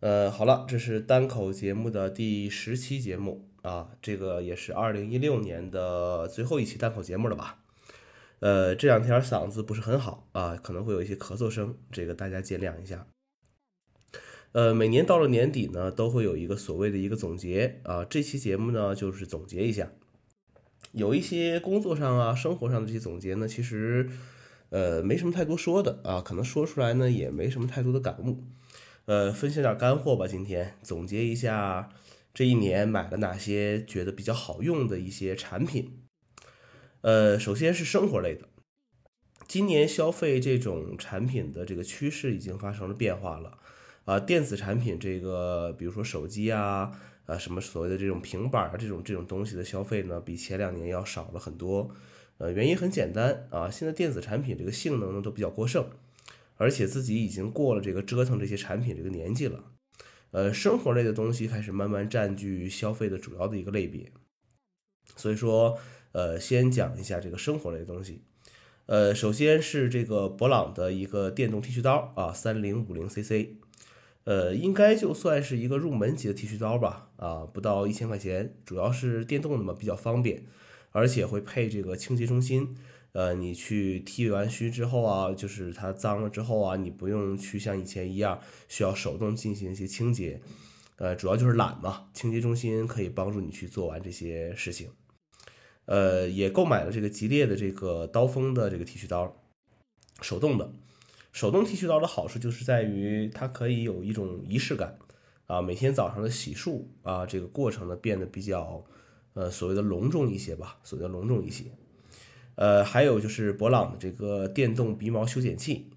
呃，好了，这是单口节目的第十期节目啊，这个也是二零一六年的最后一期单口节目了吧？呃，这两天嗓子不是很好啊，可能会有一些咳嗽声，这个大家见谅一下。呃，每年到了年底呢，都会有一个所谓的一个总结啊，这期节目呢就是总结一下，有一些工作上啊、生活上的这些总结呢，其实呃没什么太多说的啊，可能说出来呢也没什么太多的感悟。呃，分享点干货吧。今天总结一下这一年买了哪些觉得比较好用的一些产品。呃，首先是生活类的，今年消费这种产品的这个趋势已经发生了变化了。啊，电子产品这个，比如说手机啊，啊什么所谓的这种平板儿这种这种东西的消费呢，比前两年要少了很多。呃，原因很简单啊，现在电子产品这个性能呢都比较过剩。而且自己已经过了这个折腾这些产品这个年纪了，呃，生活类的东西开始慢慢占据消费的主要的一个类别。所以说，呃，先讲一下这个生活类的东西。呃，首先是这个博朗的一个电动剃须刀啊，三零五零 cc，呃，应该就算是一个入门级的剃须刀吧，啊，不到一千块钱，主要是电动的嘛，比较方便，而且会配这个清洁中心。呃，你去剃完须之后啊，就是它脏了之后啊，你不用去像以前一样需要手动进行一些清洁，呃，主要就是懒嘛。清洁中心可以帮助你去做完这些事情。呃，也购买了这个吉列的这个刀锋的这个剃须刀，手动的。手动剃须刀的好处就是在于它可以有一种仪式感啊，每天早上的洗漱啊，这个过程呢变得比较呃所谓的隆重一些吧，所谓的隆重一些。呃，还有就是博朗的这个电动鼻毛修剪器，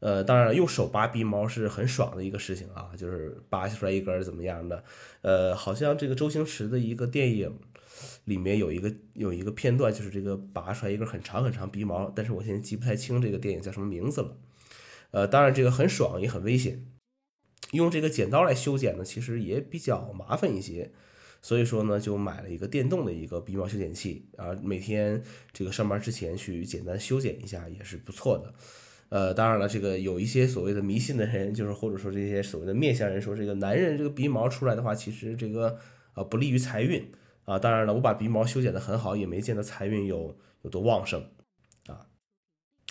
呃，当然了，用手拔鼻毛是很爽的一个事情啊，就是拔出来一根怎么样的，呃，好像这个周星驰的一个电影里面有一个有一个片段，就是这个拔出来一根很长很长鼻毛，但是我现在记不太清这个电影叫什么名字了，呃，当然这个很爽也很危险，用这个剪刀来修剪呢，其实也比较麻烦一些。所以说呢，就买了一个电动的一个鼻毛修剪器啊，每天这个上班之前去简单修剪一下也是不错的。呃，当然了，这个有一些所谓的迷信的人，就是或者说这些所谓的面相人说，这个男人这个鼻毛出来的话，其实这个啊不利于财运啊。当然了，我把鼻毛修剪的很好，也没见得财运有有多旺盛啊。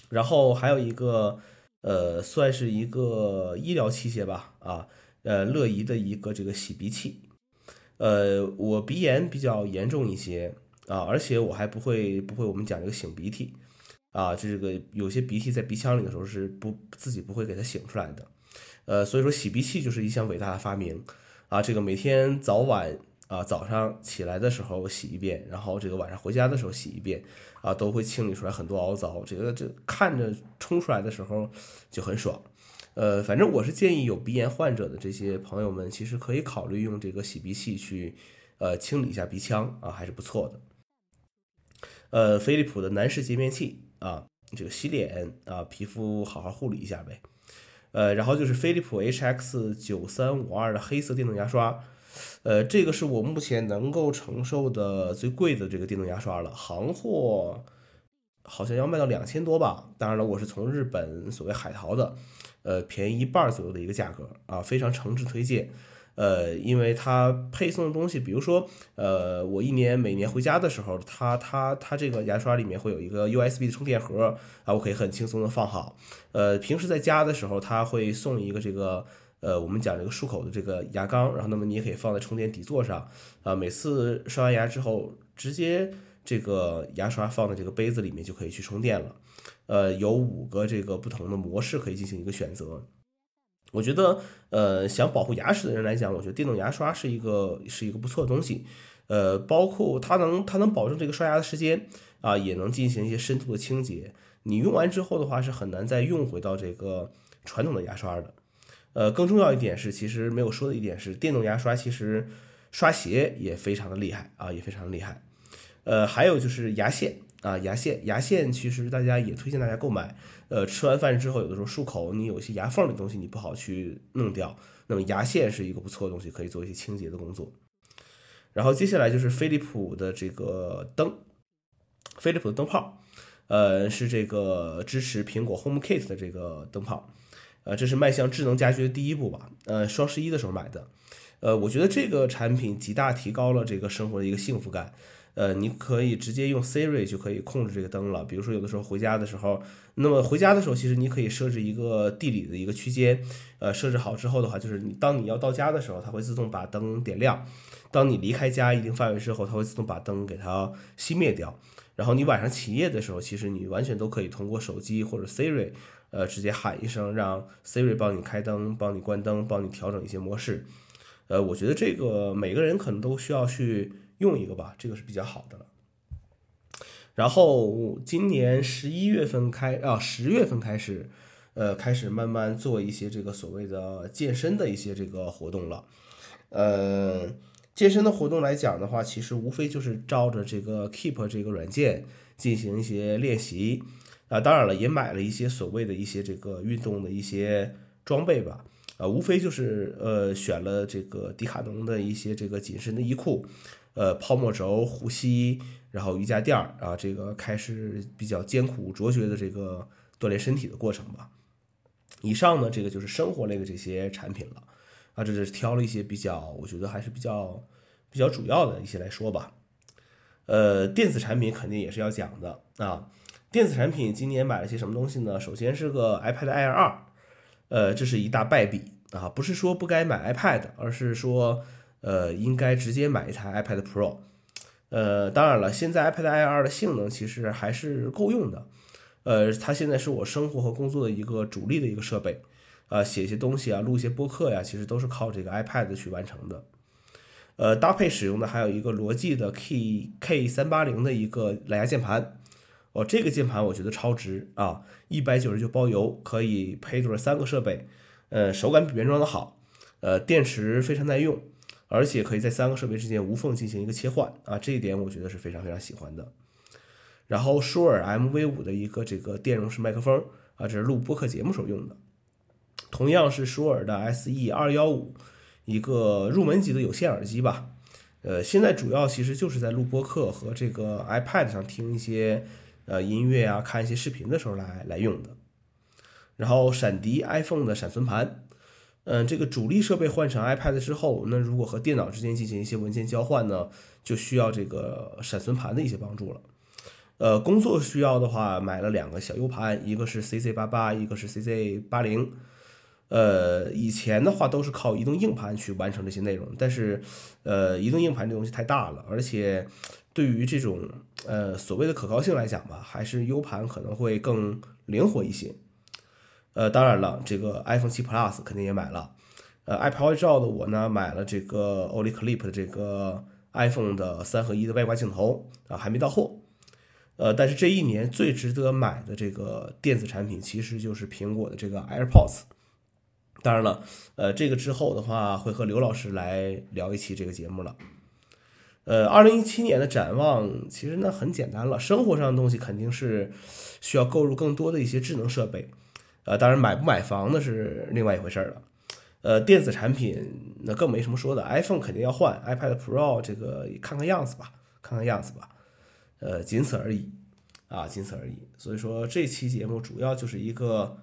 然后还有一个呃，算是一个医疗器械吧啊，呃，乐仪的一个这个洗鼻器。呃，我鼻炎比较严重一些啊，而且我还不会不会我们讲这个擤鼻涕啊，这个有些鼻涕在鼻腔里的时候是不自己不会给它擤出来的，呃，所以说洗鼻器就是一项伟大的发明啊，这个每天早晚啊早上起来的时候洗一遍，然后这个晚上回家的时候洗一遍啊，都会清理出来很多凹槽，这个这看着冲出来的时候就很爽。呃，反正我是建议有鼻炎患者的这些朋友们，其实可以考虑用这个洗鼻器去，呃，清理一下鼻腔啊，还是不错的。呃，飞利浦的男士洁面器啊，这个洗脸啊，皮肤好好护理一下呗。呃，然后就是飞利浦 HX 九三五二的黑色电动牙刷，呃，这个是我目前能够承受的最贵的这个电动牙刷了，行货好像要卖到两千多吧。当然了，我是从日本所谓海淘的。呃，便宜一半儿左右的一个价格啊，非常诚挚推荐。呃，因为它配送的东西，比如说，呃，我一年每年回家的时候，它它它这个牙刷里面会有一个 USB 的充电盒啊，我可以很轻松的放好。呃，平时在家的时候，它会送一个这个呃，我们讲这个漱口的这个牙缸，然后那么你也可以放在充电底座上啊，每次刷完牙之后，直接这个牙刷放在这个杯子里面就可以去充电了。呃，有五个这个不同的模式可以进行一个选择。我觉得，呃，想保护牙齿的人来讲，我觉得电动牙刷是一个是一个不错的东西。呃，包括它能它能保证这个刷牙的时间啊，也能进行一些深度的清洁。你用完之后的话，是很难再用回到这个传统的牙刷的。呃，更重要一点是，其实没有说的一点是，电动牙刷其实刷鞋也非常的厉害啊，也非常厉害。呃，还有就是牙线。啊，牙线，牙线其实大家也推荐大家购买。呃，吃完饭之后，有的时候漱口，你有些牙缝的东西你不好去弄掉，那么牙线是一个不错的东西，可以做一些清洁的工作。然后接下来就是飞利浦的这个灯，飞利浦的灯泡，呃，是这个支持苹果 HomeKit 的这个灯泡。呃，这是迈向智能家居的第一步吧。呃，双十一的时候买的，呃，我觉得这个产品极大提高了这个生活的一个幸福感。呃，你可以直接用 Siri 就可以控制这个灯了。比如说有的时候回家的时候，那么回家的时候，其实你可以设置一个地理的一个区间。呃，设置好之后的话，就是你当你要到家的时候，它会自动把灯点亮；当你离开家一定范围之后，它会自动把灯给它熄灭掉。然后你晚上起夜的时候，其实你完全都可以通过手机或者 Siri。呃，直接喊一声，让 Siri 帮你开灯、帮你关灯、帮你调整一些模式。呃，我觉得这个每个人可能都需要去用一个吧，这个是比较好的了。然后今年十一月份开啊，十月份开始，呃，开始慢慢做一些这个所谓的健身的一些这个活动了。呃，健身的活动来讲的话，其实无非就是照着这个 Keep 这个软件进行一些练习。啊，当然了，也买了一些所谓的一些这个运动的一些装备吧，啊，无非就是呃选了这个迪卡侬的一些这个紧身的衣裤，呃，泡沫轴、护膝，然后瑜伽垫儿啊，这个开始比较艰苦卓绝的这个锻炼身体的过程吧。以上呢，这个就是生活类的这些产品了，啊，这是挑了一些比较，我觉得还是比较比较主要的一些来说吧。呃，电子产品肯定也是要讲的啊。电子产品今年买了些什么东西呢？首先是个 iPad Air 二，呃，这是一大败笔啊！不是说不该买 iPad，而是说，呃，应该直接买一台 iPad Pro。呃，当然了，现在 iPad Air 的性能其实还是够用的。呃，它现在是我生活和工作的一个主力的一个设备，啊，写一些东西啊，录一些播客呀，其实都是靠这个 iPad 去完成的。呃，搭配使用的还有一个罗技的 K K 三八零的一个蓝牙键盘。哦，这个键盘我觉得超值啊，一百九十九包邮，可以配对三个设备，呃，手感比原装的好，呃，电池非常耐用，而且可以在三个设备之间无缝进行一个切换啊，这一点我觉得是非常非常喜欢的。然后舒尔 MV 五的一个这个电容式麦克风啊，这是录播客节目时候用的，同样是舒尔的 SE 二幺五，一个入门级的有线耳机吧，呃，现在主要其实就是在录播客和这个 iPad 上听一些。呃，音乐啊，看一些视频的时候来来用的。然后闪迪 iPhone 的闪存盘，嗯，这个主力设备换成 iPad 之后，那如果和电脑之间进行一些文件交换呢，就需要这个闪存盘的一些帮助了。呃，工作需要的话，买了两个小 U 盘，一个是 CZ 八八，一个是 CZ 八零。呃，以前的话都是靠移动硬盘去完成这些内容，但是，呃，移动硬盘这东西太大了，而且。对于这种呃所谓的可靠性来讲吧，还是 U 盘可能会更灵活一些。呃，当然了，这个 iPhone 7 Plus 肯定也买了。呃，爱拍照的我呢，买了这个 Olyclip 的这个 iPhone 的三合一的外挂镜头啊，还没到货。呃，但是这一年最值得买的这个电子产品，其实就是苹果的这个 AirPods。当然了，呃，这个之后的话会和刘老师来聊一期这个节目了。呃，二零一七年的展望其实呢很简单了，生活上的东西肯定是需要购入更多的一些智能设备，呃，当然买不买房那是另外一回事了。呃，电子产品那更没什么说的，iPhone 肯定要换，iPad Pro 这个看看样子吧，看看样子吧，呃，仅此而已，啊，仅此而已。所以说这期节目主要就是一个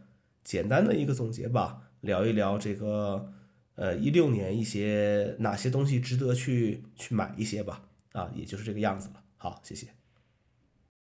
简单的一个总结吧，聊一聊这个。呃，一六年一些哪些东西值得去去买一些吧？啊，也就是这个样子了。好，谢谢。